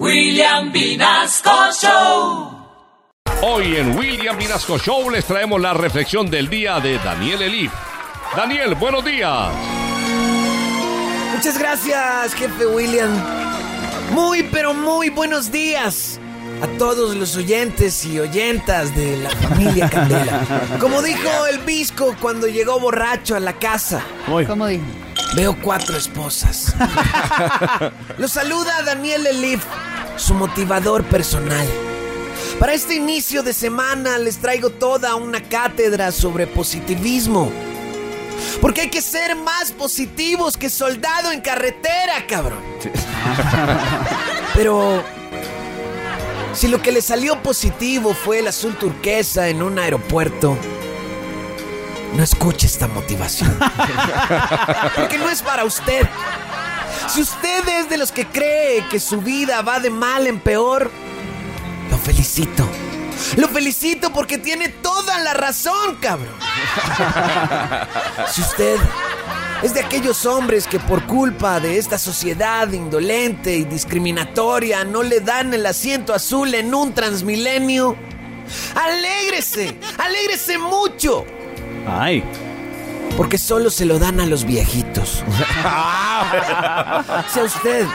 William Vinasco Show. Hoy en William Vinasco Show les traemos la reflexión del día de Daniel Elif. Daniel, buenos días. Muchas gracias, jefe William. Muy, pero muy buenos días a todos los oyentes y oyentas de la familia Candela. Como dijo el Visco cuando llegó borracho a la casa, ¿Cómo dijo? veo cuatro esposas. Lo saluda Daniel Elif, su motivador personal. Para este inicio de semana les traigo toda una cátedra sobre positivismo. Porque hay que ser más positivos que soldado en carretera, cabrón. Pero si lo que le salió positivo fue el azul turquesa en un aeropuerto, no escuche esta motivación. Porque no es para usted. Si usted es de los que cree que su vida va de mal en peor, lo felicito. Lo felicito porque tiene toda la razón, cabrón. Si usted es de aquellos hombres que por culpa de esta sociedad indolente y discriminatoria no le dan el asiento azul en un transmilenio, alégrese, alégrese mucho, Ay. Porque solo se lo dan a los viejitos. Si a usted,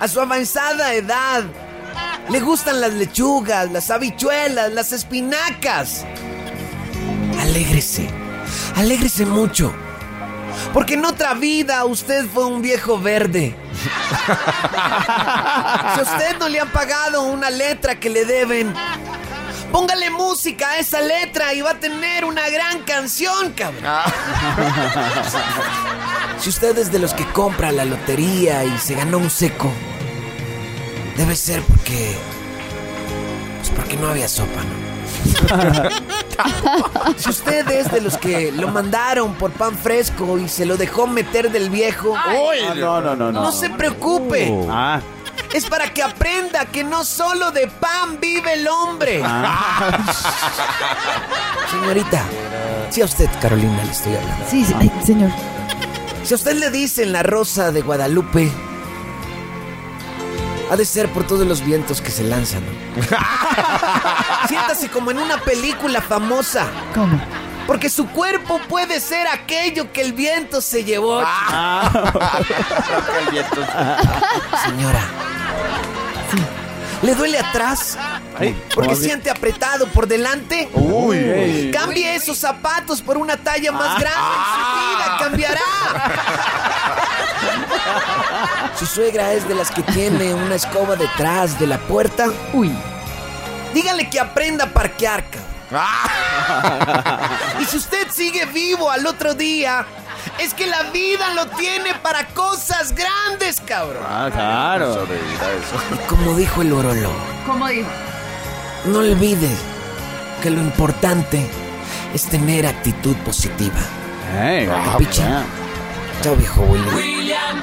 a su avanzada edad, le gustan las lechugas, las habichuelas, las espinacas, alégrese, alégrese mucho. Porque en otra vida usted fue un viejo verde. Si a usted no le han pagado una letra que le deben, póngale música a esa letra y va a tener una gran canción, cabrón. Si usted es de los que compra la lotería y se ganó un seco, debe ser porque. Pues porque no había sopa, ¿no? si usted es de los que lo mandaron por pan fresco y se lo dejó meter del viejo, Ah, no, no, no, no. no se preocupe. Ah, Es para que aprenda que no solo de pan vive el hombre. Señorita, si a usted, Carolina, le estoy hablando. Sí, sí, ay, señor. Si a usted le dicen la rosa de Guadalupe, ha de ser por todos los vientos que se lanzan. Siéntase como en una película famosa, ¿Cómo? porque su cuerpo puede ser aquello que el viento se llevó. Señora, ¿le duele atrás? Porque siente apretado por delante. uy. Cambie esos zapatos por una talla más grande y su vida cambiará. Su suegra es de las que tiene una escoba detrás de la puerta. Uy. Dígale que aprenda a parquear, cabrón. Y si usted sigue vivo al otro día, es que la vida lo tiene para cosas grandes, cabrón. Ah, claro. Y como dijo el orolo, ¿Cómo dijo? no olvide que lo importante es tener actitud positiva. Ey, Pichi. Chao, viejo William. William